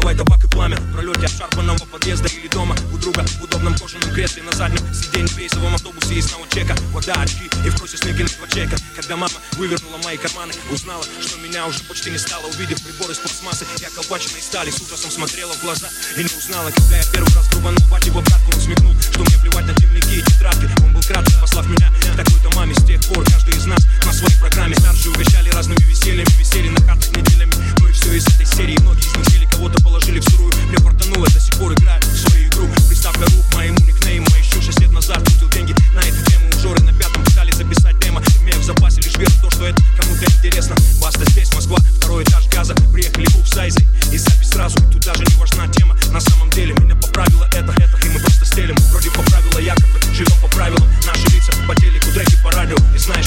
давай табак и пламя. В пролете обшарпанного подъезда или дома. У друга в удобном кожаном кресле На заднем сиденье. В рейсовом автобусе и снова чека. Вода, очки и в кросе снегирного чека. Когда мама вывернула мои карманы Узнала, что меня уже почти не стало. Увидев прибор из пластмассы Я колпаченной стали С ужасом смотрела в глаза и не узнала Когда я первый раз грубанул бать его братку Он смекнул, что мне плевать на темники и тетрадки. Он был Ты знаешь,